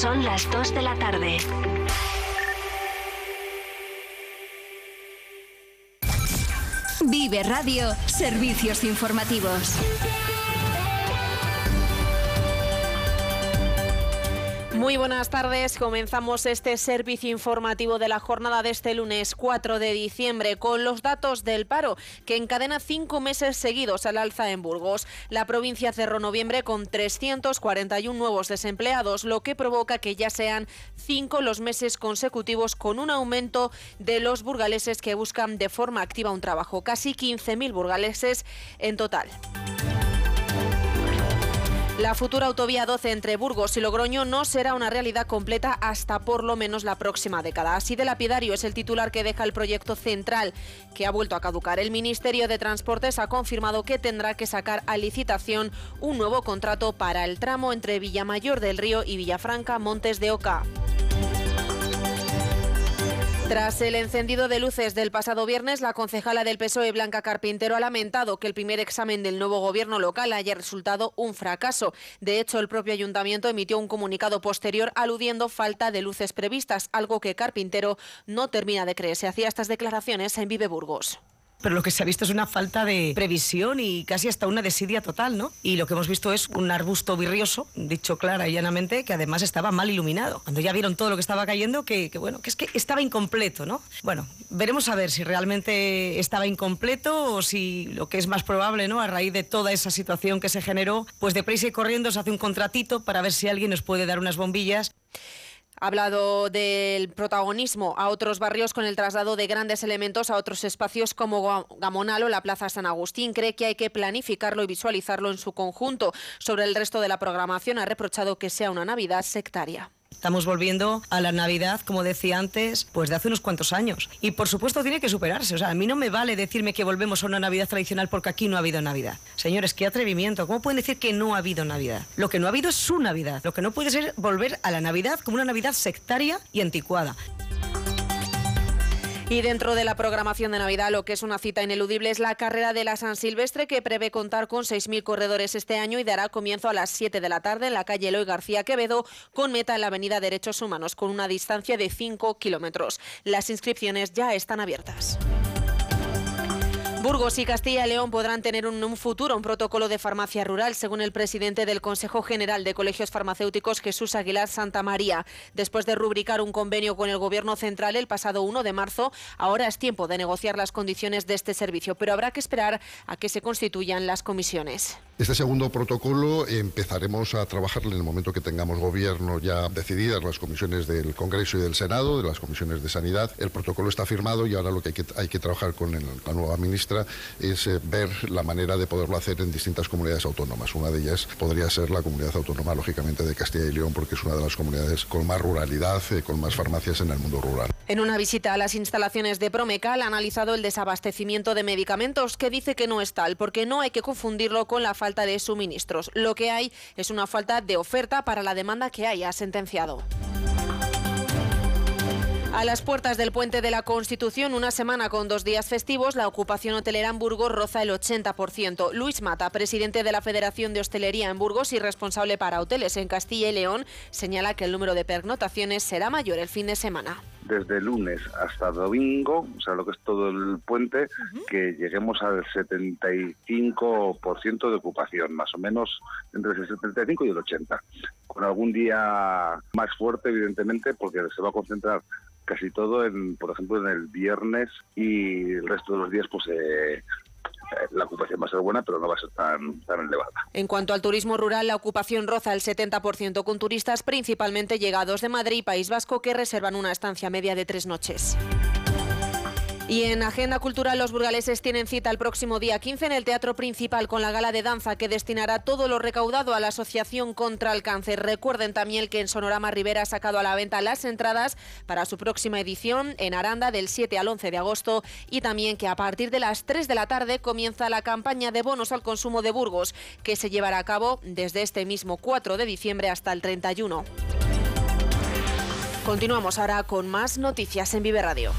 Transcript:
Son las 2 de la tarde. Vive Radio, servicios informativos. Muy buenas tardes. Comenzamos este servicio informativo de la jornada de este lunes 4 de diciembre con los datos del paro que encadena cinco meses seguidos al alza en Burgos. La provincia cerró noviembre con 341 nuevos desempleados, lo que provoca que ya sean cinco los meses consecutivos con un aumento de los burgaleses que buscan de forma activa un trabajo. Casi 15.000 burgaleses en total. La futura autovía 12 entre Burgos y Logroño no será una realidad completa hasta por lo menos la próxima década. Así de lapidario es el titular que deja el proyecto central, que ha vuelto a caducar. El Ministerio de Transportes ha confirmado que tendrá que sacar a licitación un nuevo contrato para el tramo entre Villamayor del Río y Villafranca Montes de Oca. Tras el encendido de luces del pasado viernes, la concejala del PSOE, Blanca Carpintero, ha lamentado que el primer examen del nuevo gobierno local haya resultado un fracaso. De hecho, el propio ayuntamiento emitió un comunicado posterior aludiendo falta de luces previstas, algo que Carpintero no termina de creer. Se hacía estas declaraciones en Vive Burgos pero lo que se ha visto es una falta de previsión y casi hasta una desidia total, ¿no? Y lo que hemos visto es un arbusto virrioso, dicho clara y llanamente, que además estaba mal iluminado. Cuando ya vieron todo lo que estaba cayendo, que, bueno, que es que estaba incompleto, ¿no? Bueno, veremos a ver si realmente estaba incompleto o si lo que es más probable, ¿no? A raíz de toda esa situación que se generó, pues deprisa y corriendo se hace un contratito para ver si alguien nos puede dar unas bombillas. Ha hablado del protagonismo a otros barrios con el traslado de grandes elementos a otros espacios como Gamonal o la Plaza San Agustín. Cree que hay que planificarlo y visualizarlo en su conjunto. Sobre el resto de la programación ha reprochado que sea una Navidad sectaria. Estamos volviendo a la Navidad, como decía antes, pues de hace unos cuantos años. Y por supuesto tiene que superarse. O sea, a mí no me vale decirme que volvemos a una Navidad tradicional porque aquí no ha habido Navidad. Señores, qué atrevimiento. ¿Cómo pueden decir que no ha habido Navidad? Lo que no ha habido es su Navidad. Lo que no puede ser volver a la Navidad como una Navidad sectaria y anticuada. Y dentro de la programación de Navidad, lo que es una cita ineludible es la carrera de la San Silvestre, que prevé contar con 6.000 corredores este año y dará comienzo a las 7 de la tarde en la calle Eloy García Quevedo, con meta en la Avenida Derechos Humanos, con una distancia de 5 kilómetros. Las inscripciones ya están abiertas. Burgos y Castilla y León podrán tener en un, futuro un protocolo de farmacia rural, según el presidente del Consejo General de Colegios Farmacéuticos, Jesús Aguilar Santa María. Después de rubricar un convenio con el Gobierno central el pasado 1 de marzo, ahora es tiempo de negociar las condiciones de este servicio, pero habrá que esperar a que se constituyan las comisiones. Este segundo protocolo empezaremos a trabajar en el momento que tengamos gobierno ya decididas las comisiones del Congreso y del Senado, de las comisiones de Sanidad. El protocolo está firmado y ahora lo que hay que, hay que trabajar con la nueva ministra es eh, ver la manera de poderlo hacer en distintas comunidades autónomas. Una de ellas podría ser la comunidad autónoma, lógicamente, de Castilla y León, porque es una de las comunidades con más ruralidad, eh, con más farmacias en el mundo rural. En una visita a las instalaciones de Promecal ha analizado el desabastecimiento de medicamentos, que dice que no es tal, porque no hay que confundirlo con la falta de suministros. Lo que hay es una falta de oferta para la demanda que hay, ha sentenciado. A las puertas del puente de la Constitución, una semana con dos días festivos, la ocupación hotelera en Burgos roza el 80%. Luis Mata, presidente de la Federación de Hostelería en Burgos y responsable para hoteles en Castilla y León, señala que el número de pernotaciones será mayor el fin de semana desde lunes hasta domingo, o sea, lo que es todo el puente, que lleguemos al 75% de ocupación, más o menos entre el 75 y el 80, con algún día más fuerte, evidentemente, porque se va a concentrar casi todo, en, por ejemplo, en el viernes y el resto de los días, pues eh, la ocupación va a ser buena, pero no va a ser tan, tan elevada. En cuanto al turismo rural, la ocupación roza el 70% con turistas principalmente llegados de Madrid y País Vasco que reservan una estancia media de tres noches. Y en Agenda Cultural, los burgaleses tienen cita el próximo día 15 en el Teatro Principal con la gala de danza que destinará todo lo recaudado a la Asociación contra el Cáncer. Recuerden también que en Sonorama Rivera ha sacado a la venta las entradas para su próxima edición en Aranda del 7 al 11 de agosto y también que a partir de las 3 de la tarde comienza la campaña de bonos al consumo de Burgos que se llevará a cabo desde este mismo 4 de diciembre hasta el 31. Continuamos ahora con más noticias en Vive Radio.